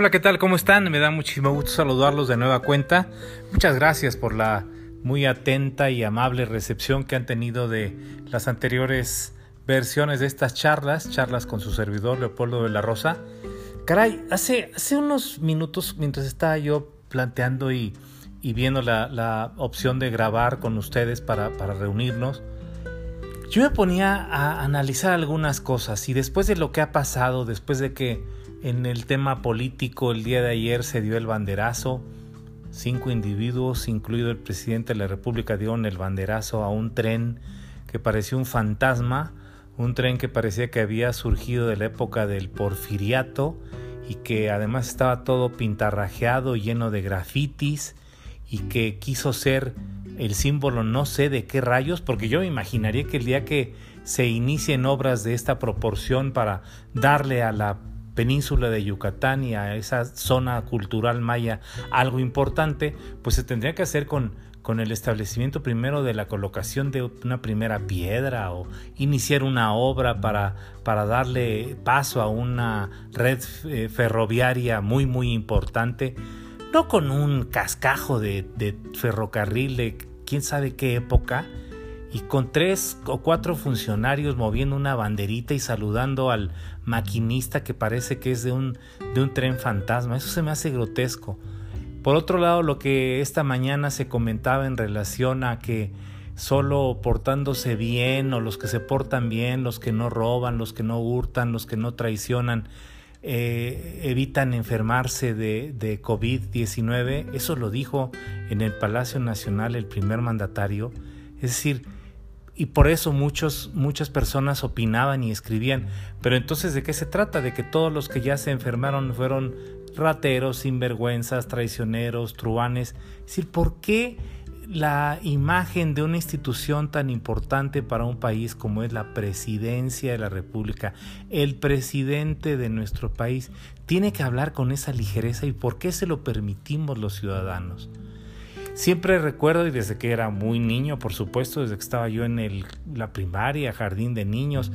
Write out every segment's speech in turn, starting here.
Hola, ¿qué tal? ¿Cómo están? Me da muchísimo gusto saludarlos de nueva cuenta. Muchas gracias por la muy atenta y amable recepción que han tenido de las anteriores versiones de estas charlas, charlas con su servidor Leopoldo de la Rosa. Caray, hace, hace unos minutos mientras estaba yo planteando y, viendo la, opción de grabar con ustedes para, para reunirnos, yo me ponía a analizar algunas cosas y después de lo que ha pasado, después de que en el tema político, el día de ayer se dio el banderazo. Cinco individuos, incluido el presidente de la República, dieron el banderazo a un tren que parecía un fantasma, un tren que parecía que había surgido de la época del porfiriato y que además estaba todo pintarrajeado, lleno de grafitis y que quiso ser el símbolo no sé de qué rayos, porque yo me imaginaría que el día que se inicien obras de esta proporción para darle a la península de Yucatán y a esa zona cultural maya algo importante, pues se tendría que hacer con, con el establecimiento primero de la colocación de una primera piedra o iniciar una obra para, para darle paso a una red eh, ferroviaria muy muy importante, no con un cascajo de, de ferrocarril de quién sabe qué época, y con tres o cuatro funcionarios moviendo una banderita y saludando al maquinista que parece que es de un, de un tren fantasma. Eso se me hace grotesco. Por otro lado, lo que esta mañana se comentaba en relación a que solo portándose bien o los que se portan bien, los que no roban, los que no hurtan, los que no traicionan, eh, evitan enfermarse de, de COVID-19. Eso lo dijo en el Palacio Nacional el primer mandatario. Es decir, y por eso muchos, muchas personas opinaban y escribían. Pero entonces, ¿de qué se trata? De que todos los que ya se enfermaron fueron rateros, sinvergüenzas, traicioneros, truanes. Es decir, ¿por qué la imagen de una institución tan importante para un país como es la presidencia de la República, el presidente de nuestro país, tiene que hablar con esa ligereza y por qué se lo permitimos los ciudadanos? Siempre recuerdo, y desde que era muy niño, por supuesto, desde que estaba yo en el, la primaria, jardín de niños,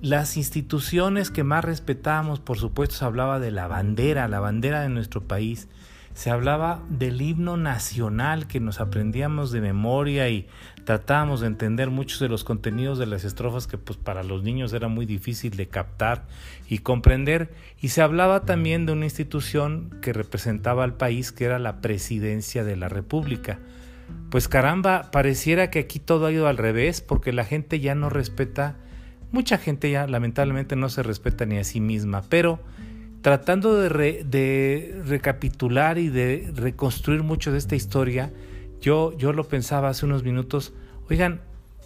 las instituciones que más respetábamos, por supuesto, se hablaba de la bandera, la bandera de nuestro país, se hablaba del himno nacional que nos aprendíamos de memoria y tratábamos de entender muchos de los contenidos de las estrofas que pues para los niños era muy difícil de captar y comprender y se hablaba también de una institución que representaba al país que era la presidencia de la República. Pues caramba, pareciera que aquí todo ha ido al revés porque la gente ya no respeta, mucha gente ya lamentablemente no se respeta ni a sí misma, pero tratando de, recapitular y de reconstruir mucho de esta historia, yo, yo lo pensaba hace unos minutos, oigan,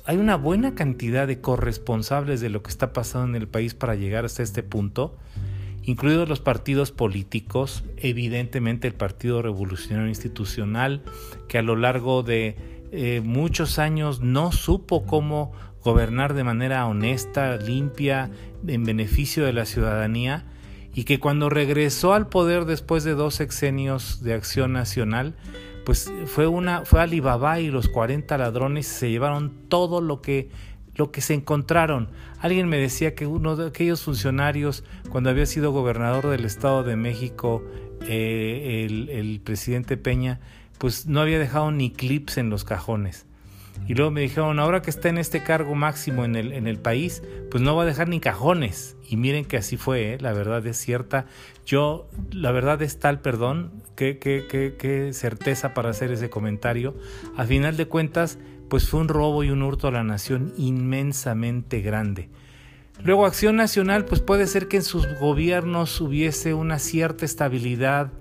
hay una buena cantidad de corresponsables de lo que está pasando en el país para llegar hasta este punto, incluidos los partidos políticos, evidentemente el Partido Revolucionario Institucional, que a lo largo de eh, muchos años no supo cómo gobernar de manera honesta, limpia, en beneficio de la ciudadanía, y que cuando regresó al poder después de dos sexenios de acción nacional, pues fue una fue Alibaba y los 40 ladrones se llevaron todo lo que lo que se encontraron. Alguien me decía que uno de aquellos funcionarios, cuando había sido gobernador del Estado de México, eh, el, el presidente Peña, pues no había dejado ni clips en los cajones. Y luego me dijeron, ahora que está en este cargo máximo en el, en el país, pues no va a dejar ni cajones. Y miren que así fue, ¿eh? la verdad es cierta. Yo, la verdad es tal, perdón, qué, qué, qué, qué certeza para hacer ese comentario. A final de cuentas, pues fue un robo y un hurto a la nación inmensamente grande. Luego Acción Nacional, pues puede ser que en sus gobiernos hubiese una cierta estabilidad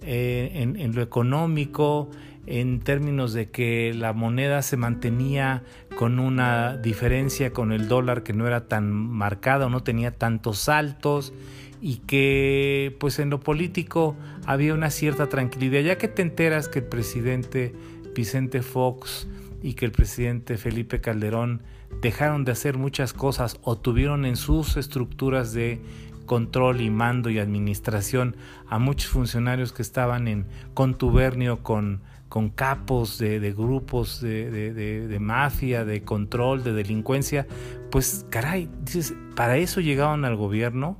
eh, en, lo económico, en términos de que la moneda se mantenía con una diferencia con el dólar que no era tan marcada o no tenía tantos saltos y que pues en lo político había una cierta tranquilidad. Ya que te enteras que el presidente Vicente Fox y que el presidente Felipe Calderón dejaron de hacer muchas cosas o tuvieron en sus estructuras de control y mando y administración a muchos funcionarios que estaban en contubernio con con capos de, grupos de, mafia, de control, de delincuencia, pues caray, dices, para eso llegaban al gobierno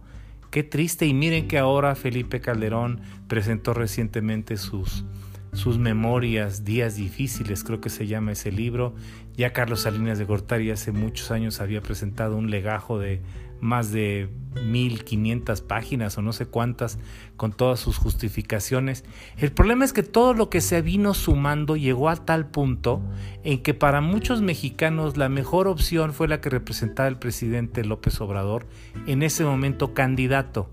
Qué triste y miren que ahora Felipe Calderón presentó recientemente sus, sus memorias, Días Difíciles, creo que se llama ese libro. Ya Carlos Salinas de Gortari hace muchos años había presentado un legajo de más de 1500 páginas o no sé cuántas con todas sus justificaciones. El problema es que todo lo que se vino sumando llegó a tal punto en que para muchos mexicanos la mejor opción fue la que representaba el presidente López Obrador, en ese momento candidato,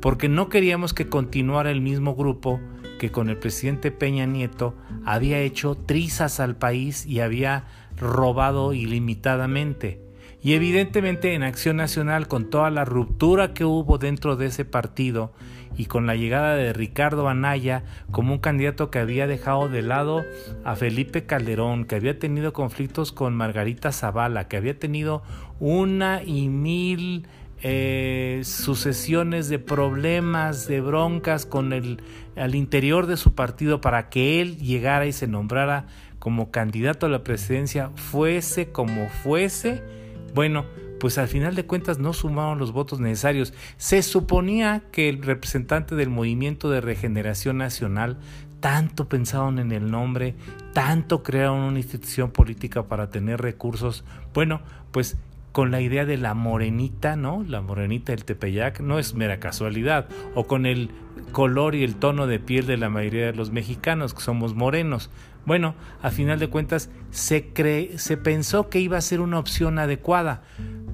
porque no queríamos que continuara el mismo grupo que con el presidente Peña Nieto había hecho trizas al país y había robado ilimitadamente. Y evidentemente en Acción Nacional, con toda la ruptura que hubo dentro de ese partido y con la llegada de Ricardo Anaya como un candidato que había dejado de lado a Felipe Calderón, que había tenido conflictos con Margarita Zavala, que había tenido una y mil eh, sucesiones de problemas, de broncas con el al interior de su partido para que él llegara y se nombrara como candidato a la presidencia, fuese como fuese, bueno, pues al final de cuentas no sumaron los votos necesarios. Se suponía que el representante del Movimiento de Regeneración Nacional tanto pensaron en el nombre, tanto crearon una institución política para tener recursos. Bueno, pues con la idea de la morenita, ¿no? La morenita del Tepeyac no es mera casualidad, o con el color y el tono de piel de la mayoría de los mexicanos, que somos morenos. Bueno, a final de cuentas se, cree, se pensó que iba a ser una opción adecuada,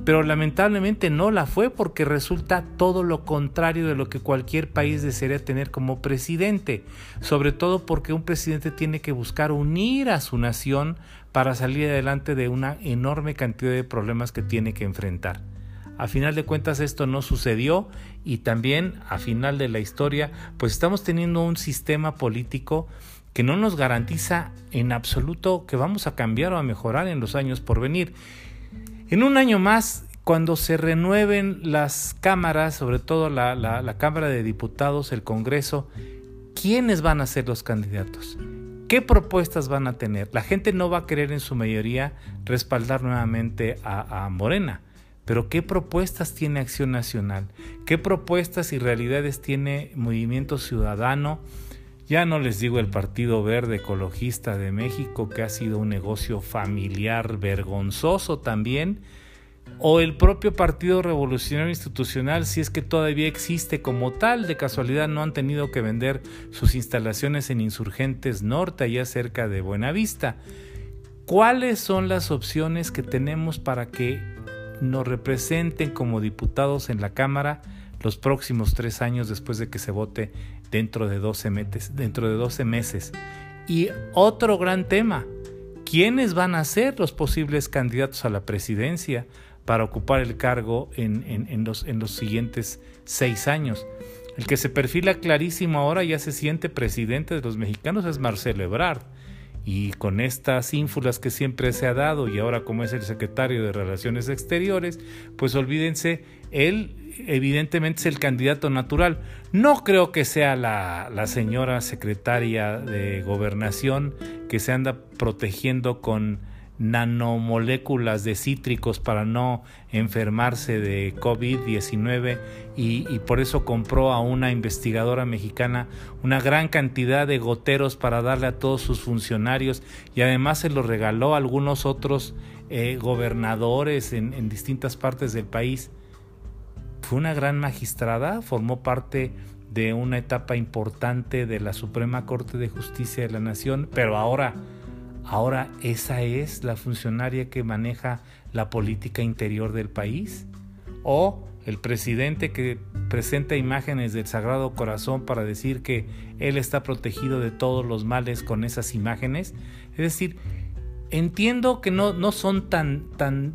pero lamentablemente no la fue porque resulta todo lo contrario de lo que cualquier país desearía tener como presidente, sobre todo porque un presidente tiene que buscar unir a su nación para salir adelante de una enorme cantidad de problemas que tiene que enfrentar. A final de cuentas esto no sucedió y también a final de la historia pues estamos teniendo un sistema político que no nos garantiza en absoluto que vamos a cambiar o a mejorar en los años por venir. En un año más, cuando se renueven las cámaras, sobre todo la, la Cámara de Diputados, el Congreso, ¿quiénes van a ser los candidatos? ¿Qué propuestas van a tener? La gente no va a querer en su mayoría respaldar nuevamente a, a Morena. Pero ¿qué propuestas tiene Acción Nacional? ¿Qué propuestas y realidades tiene Movimiento Ciudadano? Ya no les digo el Partido Verde Ecologista de México, que ha sido un negocio familiar vergonzoso también, o el propio Partido Revolucionario Institucional, si es que todavía existe como tal, de casualidad no han tenido que vender sus instalaciones en Insurgentes Norte, allá cerca de Buenavista. ¿Cuáles son las opciones que tenemos para que nos representen como diputados en la Cámara los próximos tres años después de que se vote dentro de 12 meses. Dentro de 12 meses. Y otro gran tema, ¿quiénes van a ser los posibles candidatos a la presidencia para ocupar el cargo en, en, los, en los siguientes seis años? El que se perfila clarísimo ahora ya se siente presidente de los mexicanos es Marcelo Ebrard. Y con estas ínfulas que siempre se ha dado y ahora como es el secretario de Relaciones Exteriores, pues olvídense, él evidentemente es el candidato natural. No creo que sea la, señora secretaria de gobernación que se anda protegiendo con nanomoléculas de cítricos para no enfermarse de COVID-19 y, y, por eso compró a una investigadora mexicana una gran cantidad de goteros para darle a todos sus funcionarios y además se los regaló a algunos otros eh, gobernadores en distintas partes del país fue una gran magistrada, formó parte de una etapa importante de la Suprema Corte de Justicia de la Nación, pero ahora, ahora esa es la funcionaria que maneja la política interior del país. O el presidente que presenta imágenes del Sagrado Corazón para decir que él está protegido de todos los males con esas imágenes. Es decir, entiendo que no, no son tan, tan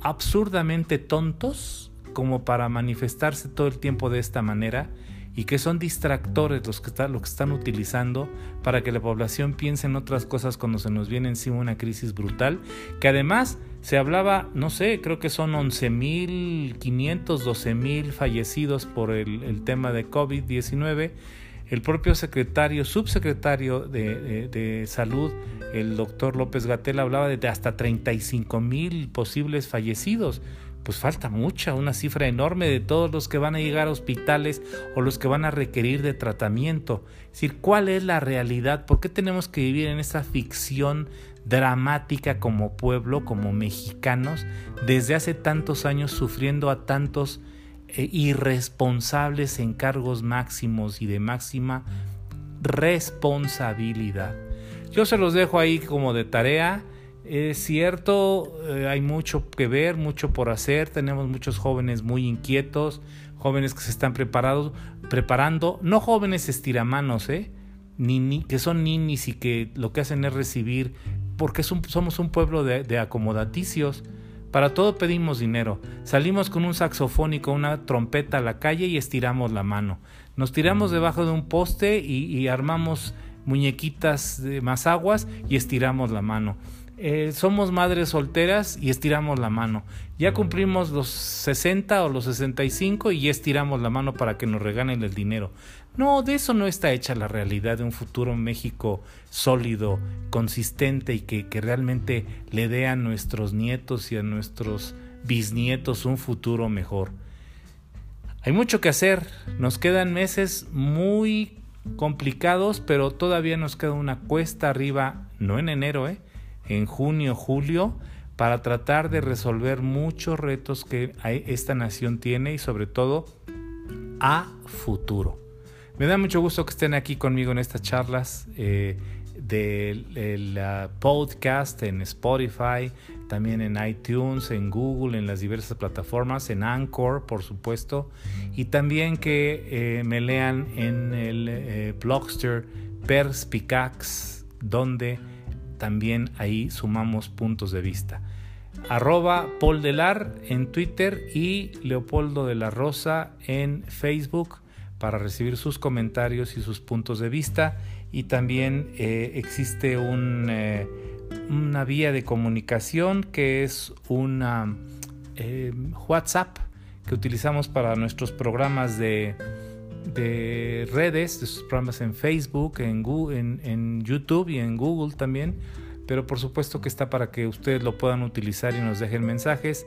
absurdamente tontos como para manifestarse todo el tiempo de esta manera y que son distractores los que, lo que están utilizando para que la población piense en otras cosas cuando se nos viene encima una crisis brutal, que además se hablaba, no sé, creo que son 11.500, 12.000 fallecidos por el, tema de COVID-19. El propio secretario, subsecretario de, de, salud, el doctor López Gatel, hablaba de hasta 35 mil posibles fallecidos pues falta mucha, una cifra enorme de todos los que van a llegar a hospitales o los que van a requerir de tratamiento. Es decir, ¿cuál es la realidad? ¿Por qué tenemos que vivir en esa ficción dramática como pueblo, como mexicanos, desde hace tantos años sufriendo a tantos eh, irresponsables en cargos máximos y de máxima responsabilidad? Yo se los dejo ahí como de tarea es cierto, eh, hay mucho que ver, mucho por hacer, tenemos muchos jóvenes muy inquietos, jóvenes que se están preparados, preparando, no jóvenes estiramanos, ¿eh? Ni, que son ninis y que lo que hacen es recibir, porque somos un pueblo de, de acomodaticios. Para todo pedimos dinero. Salimos con un saxofón y con una trompeta a la calle y estiramos la mano. Nos tiramos debajo de un poste y, y armamos muñequitas de más aguas y estiramos la mano. Eh, somos madres solteras y estiramos la mano. Ya cumplimos los 60 o los 65 y ya estiramos la mano para que nos regalen el dinero. No, de eso no está hecha la realidad de un futuro México sólido, consistente y que, que realmente le dé a nuestros nietos y a nuestros bisnietos un futuro mejor. Hay mucho que hacer, nos quedan meses muy complicados, pero todavía nos queda una cuesta arriba, no en enero, ¿eh? En junio, julio, para tratar de resolver muchos retos que esta nación tiene y sobre todo a futuro. Me da mucho gusto que estén aquí conmigo en estas charlas eh, del podcast en Spotify, también en iTunes, en Google, en las diversas plataformas, en Anchor, por supuesto, y también que eh, me lean en el eh, blogster Perspicax, donde también ahí sumamos puntos de vista. Arroba Paul Delar en Twitter y Leopoldo de la Rosa en Facebook para recibir sus comentarios y sus puntos de vista. Y también eh, existe eh, una vía de comunicación que es una eh, WhatsApp que utilizamos para nuestros programas de, de redes, de sus programas en Facebook, en, Google, en, YouTube y en Google también. Pero por supuesto que está para que ustedes lo puedan utilizar y nos dejen mensajes.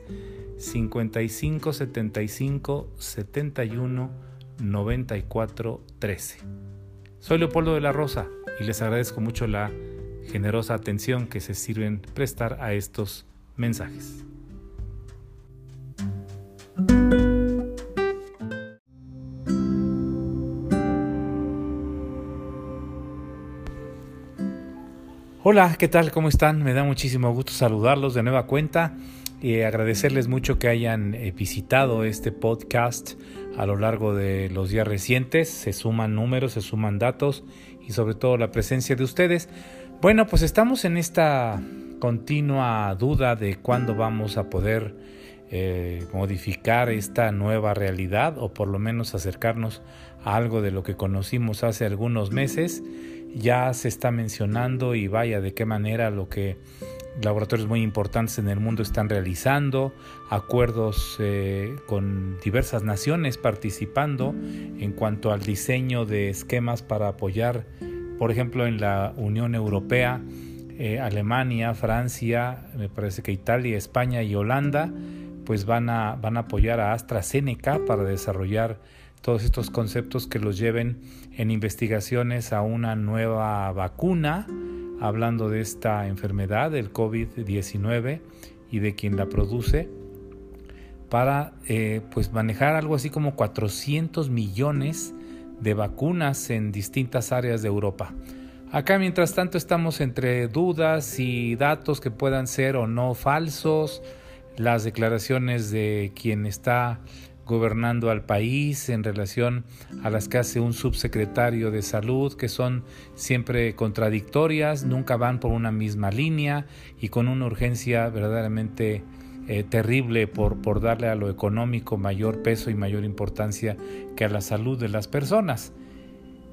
55 75 71 94 13. Soy Leopoldo de la Rosa y les agradezco mucho la generosa atención que se sirven prestar a estos mensajes. Hola, ¿qué tal? ¿Cómo están? Me da muchísimo gusto saludarlos de nueva cuenta y agradecerles mucho que hayan eh, visitado este podcast a lo largo de los días recientes. Se suman números, se suman datos y sobre todo la presencia de ustedes. Bueno, pues estamos en esta continua duda de cuándo vamos a poder eh, modificar esta nueva realidad o por lo menos acercarnos a algo de lo que conocimos hace algunos meses ya se está mencionando y vaya de qué manera lo que laboratorios muy importantes en el mundo están realizando, acuerdos eh, con diversas naciones participando en cuanto al diseño de esquemas para apoyar, por ejemplo, en la Unión Europea, eh, Alemania, Francia, me parece que Italia, España y Holanda, pues van a, van a apoyar a AstraZeneca para desarrollar todos estos conceptos que los lleven en investigaciones a una nueva vacuna, hablando de esta enfermedad, del COVID-19 y de quien la produce, para eh, pues manejar algo así como 400 millones de vacunas en distintas áreas de Europa. Acá mientras tanto estamos entre dudas y datos que puedan ser o no falsos, las declaraciones de quien está gobernando al país en relación a las que hace un subsecretario de salud, que son siempre contradictorias, nunca van por una misma línea y con una urgencia verdaderamente eh, terrible por, por darle a lo económico mayor peso y mayor importancia que a la salud de las personas.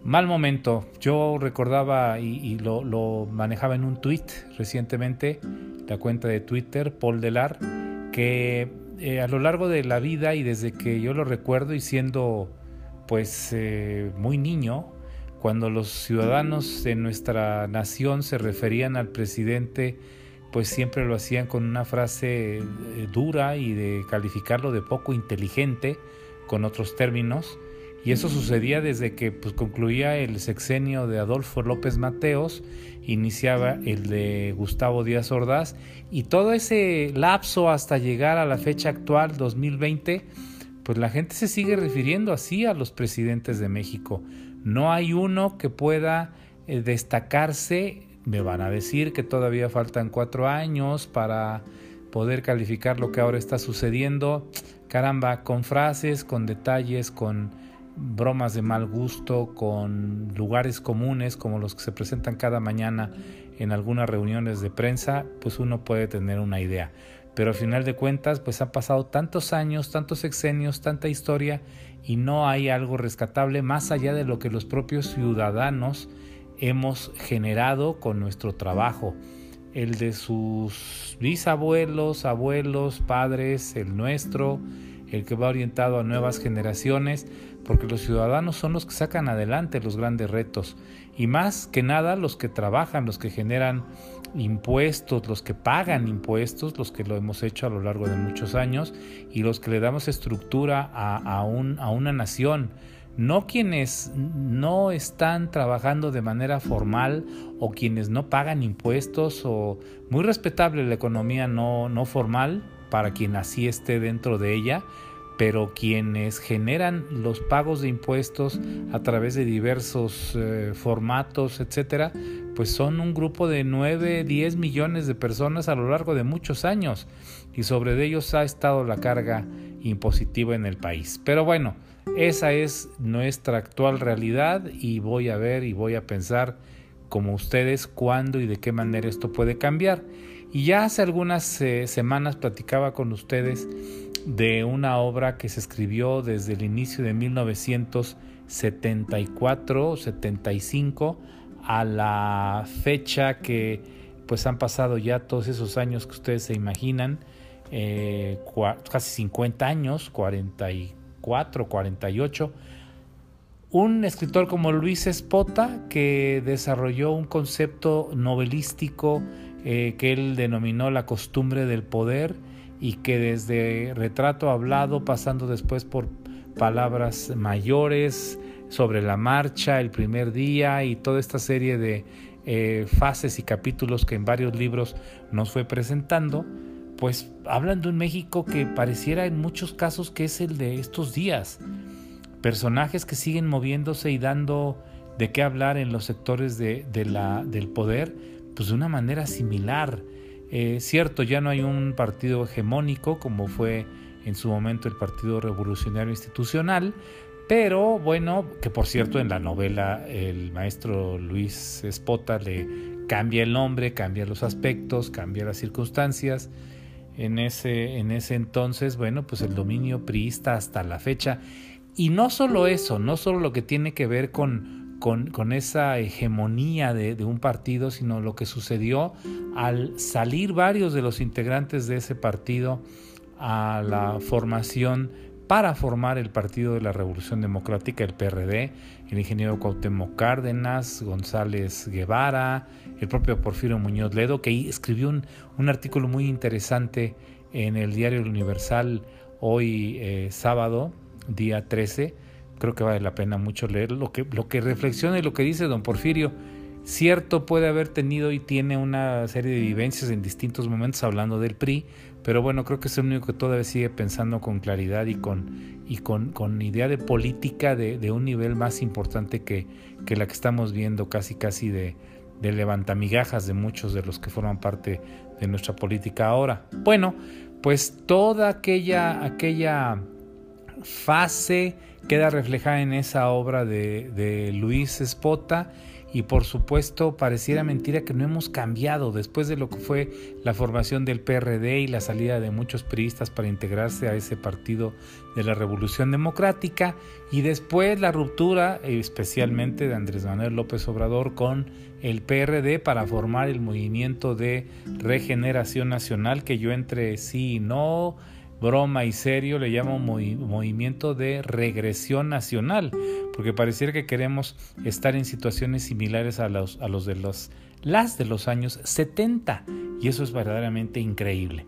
Mal momento. Yo recordaba y, lo, lo, manejaba en un tweet recientemente, la cuenta de Twitter, Paul Delar, que eh, a lo largo de la vida y desde que yo lo recuerdo y siendo pues eh, muy niño, cuando los ciudadanos de nuestra nación se referían al presidente pues siempre lo hacían con una frase eh, dura y de calificarlo de poco inteligente, con otros términos. Y eso sucedía desde que pues, concluía el sexenio de Adolfo López Mateos, iniciaba el de Gustavo Díaz Ordaz, y todo ese lapso hasta llegar a la fecha actual, 2020, pues la gente se sigue refiriendo así a los presidentes de México. No hay uno que pueda eh, destacarse me van a decir que todavía faltan cuatro años para poder calificar lo que ahora está sucediendo. Caramba, con frases, con detalles, con bromas de mal gusto, con lugares comunes como los que se presentan cada mañana en algunas reuniones de prensa, pues uno puede tener una idea. Pero al final de cuentas, pues han pasado tantos años, tantos sexenios, tanta historia y no hay algo rescatable más allá de lo que los propios ciudadanos hemos generado con nuestro trabajo, el de sus bisabuelos, abuelos, padres, el nuestro, el que va orientado a nuevas generaciones, porque los ciudadanos son los que sacan adelante los grandes retos. Y más que nada los que trabajan, los que generan impuestos, los que pagan impuestos, los que lo hemos hecho a lo largo de muchos años y los que le damos estructura a, a, un, a una nación. No quienes no están trabajando de manera formal o quienes no pagan impuestos o muy respetable la economía no, no formal para quien así esté dentro de ella, pero quienes generan los pagos de impuestos a través de diversos eh, formatos, etcétera, pues son un grupo de 9, 10 millones de personas a lo largo de muchos años y sobre ellos ha estado la carga impositiva en el país. Pero bueno, esa es nuestra actual realidad y voy a ver y voy a pensar como ustedes cuándo y de qué manera esto puede cambiar. Y ya hace algunas eh, semanas platicaba con ustedes de una obra que se escribió desde el inicio de 1974 75 a la fecha que pues han pasado ya todos esos años que ustedes se imaginan, eh, casi 50 años, 44 48. Un escritor como Luis Espota que desarrolló un concepto novelístico eh, que él denominó la costumbre del poder y que desde retrato hablado, pasando después por palabras mayores sobre la marcha, el primer día y toda esta serie de eh, fases y capítulos que en varios libros nos fue presentando, pues hablan de un México que pareciera en muchos casos que es el de estos días. Personajes que siguen moviéndose y dando de qué hablar en los sectores de, la, del poder, pues de una manera similar. Eh, cierto, ya no hay un partido hegemónico como fue en su momento el Partido Revolucionario Institucional, pero bueno, que por cierto en la novela el maestro Luis Espota le cambia el nombre, cambia los aspectos, cambia las circunstancias en ese, en ese entonces, bueno, pues el dominio priista hasta la fecha. Y no solo eso, no solo lo que tiene que ver con, con, esa hegemonía de, un partido, sino lo que sucedió al salir varios de los integrantes de ese partido a la formación para formar el Partido de la Revolución Democrática, el PRD, el ingeniero Cuauhtémoc Cárdenas, González Guevara, el propio Porfirio Muñoz Ledo, que escribió un, un artículo muy interesante en el diario Universal hoy eh, sábado, día 13. Creo que vale la pena mucho leer lo que, lo que reflexiona y lo que dice don Porfirio. Cierto puede haber tenido y tiene una serie de vivencias en distintos momentos hablando del PRI, pero bueno, creo que es el único que todavía sigue pensando con claridad y con, y con, con idea de política de, un nivel más importante que, que la que estamos viendo casi casi de, de levantamigajas de muchos de los que forman parte de nuestra política ahora. Bueno, pues toda aquella, aquella fase queda reflejada en esa obra de, Luis Espota y por supuesto pareciera mentira que no hemos cambiado. Después de lo que fue la formación del PRD y la salida de muchos priistas para integrarse a ese partido de la Revolución Democrática y después la ruptura especialmente de Andrés Manuel López Obrador con el PRD para formar el movimiento de regeneración nacional que yo entre sí y no broma y serio le llamo movimiento de regresión nacional, porque pareciera que queremos estar en situaciones similares a los, a los de los, las de los años 70 y eso es verdaderamente increíble.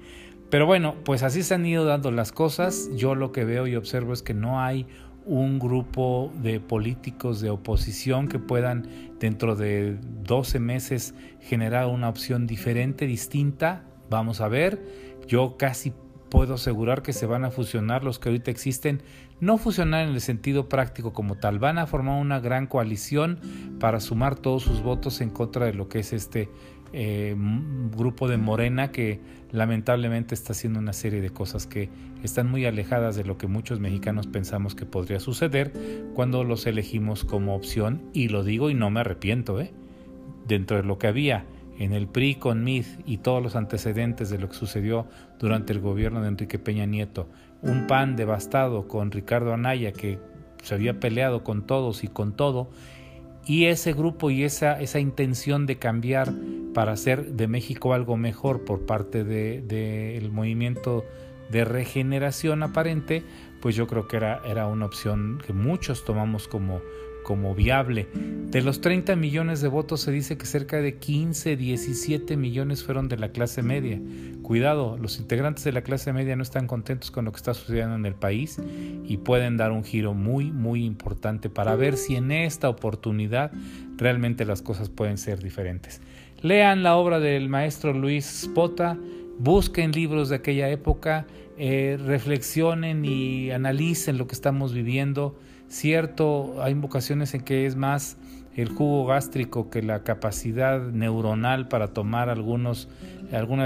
Pero bueno, pues así se han ido dando las cosas. Yo lo que veo y observo es que no hay un grupo de políticos de oposición que puedan dentro de 12 meses generar una opción diferente, distinta. Vamos a ver, yo casi puedo asegurar que se van a fusionar los que ahorita existen, no fusionar en el sentido práctico como tal, van a formar una gran coalición para sumar todos sus votos en contra de lo que es este eh, grupo de Morena que lamentablemente está haciendo una serie de cosas que están muy alejadas de lo que muchos mexicanos pensamos que podría suceder cuando los elegimos como opción y lo digo y no me arrepiento, ¿eh? dentro de lo que había en el PRI con MID y todos los antecedentes de lo que sucedió durante el gobierno de Enrique Peña Nieto, un PAN devastado con Ricardo Anaya que se había peleado con todos y con todo, y ese grupo y esa, esa intención de cambiar para hacer de México algo mejor por parte del de, movimiento de regeneración aparente, pues yo creo que era, era una opción que muchos tomamos como, como viable. De los 30 millones de votos se dice que cerca de 15, 17 millones fueron de la clase media. Cuidado, los integrantes de la clase media no están contentos con lo que está sucediendo en el país y pueden dar un giro muy, muy importante para ver si en esta oportunidad realmente las cosas pueden ser diferentes. Lean la obra del maestro Luis Spota, busquen libros de aquella época, eh, reflexionen y analicen lo que estamos viviendo Cierto, hay ocasiones en que es más el jugo gástrico que la capacidad neuronal para tomar algunas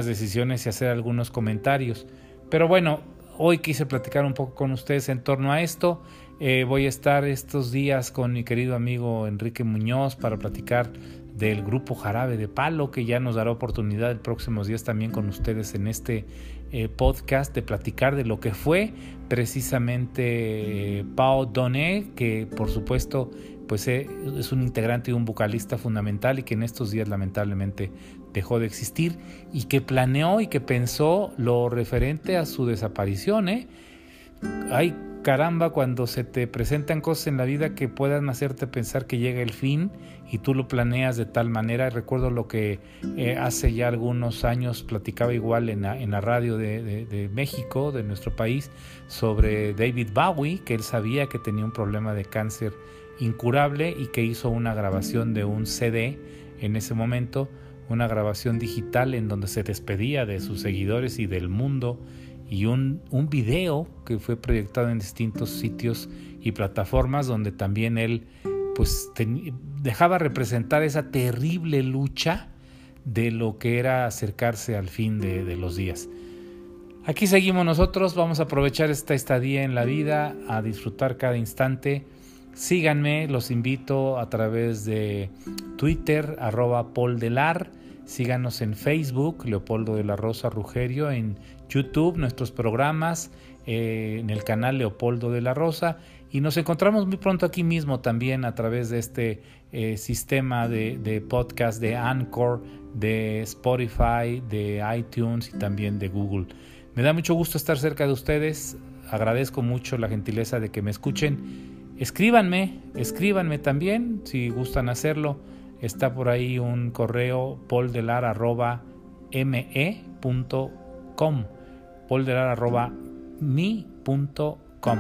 decisiones y hacer algunos comentarios. Pero bueno, hoy quise platicar un poco con ustedes en torno a esto. Eh, voy a estar estos días con mi querido amigo Enrique Muñoz para platicar del grupo Jarabe de Palo, que ya nos dará oportunidad el próximos días también con ustedes en este eh, podcast de platicar de lo que fue precisamente eh, Pau Doné, que por supuesto pues eh, es un integrante y un vocalista fundamental y que en estos días lamentablemente dejó de existir y que planeó y que pensó lo referente a su desaparición. ¿eh? Hay caramba cuando se te presentan cosas en la vida que puedan hacerte pensar que llega el fin y tú lo planeas de tal manera. Recuerdo lo que eh, hace ya algunos años platicaba igual en la, radio de, México, de nuestro país, sobre David Bowie, que él sabía que tenía un problema de cáncer incurable y que hizo una grabación de un CD en ese momento, una grabación digital en donde se despedía de sus seguidores y del mundo y un, un video que fue proyectado en distintos sitios y plataformas donde también él pues dejaba representar esa terrible lucha de lo que era acercarse al fin de, los días. Aquí seguimos nosotros, vamos a aprovechar esta estadía en la vida, a disfrutar cada instante. Síganme, los invito a través de Twitter, arroba Paul Delar. Síganos en Facebook, Leopoldo de la Rosa Rugerio, en YouTube, nuestros programas, eh, en el canal Leopoldo de la Rosa. Y nos encontramos muy pronto aquí mismo también a través de este eh, sistema de, de, podcast de Anchor, de Spotify, de iTunes y también de Google. Me da mucho gusto estar cerca de ustedes. Agradezco mucho la gentileza de que me escuchen. Escríbanme, escríbanme también si gustan hacerlo. Está por ahí un correo poldelar.me.com poldelar.me.com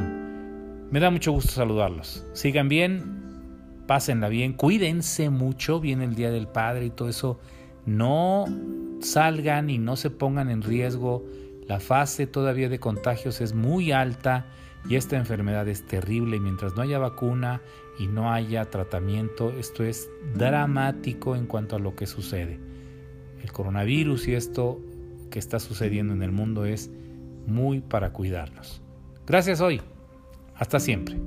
Me da mucho gusto saludarlos. Sigan bien, pásenla bien, cuídense mucho, viene el Día del Padre y todo eso. No salgan y no se pongan en riesgo. La fase todavía de contagios es muy alta y esta enfermedad es terrible. Mientras no haya vacuna y no haya tratamiento, esto es dramático en cuanto a lo que sucede. El coronavirus y esto que está sucediendo en el mundo es muy para cuidarnos. Gracias hoy. Hasta siempre.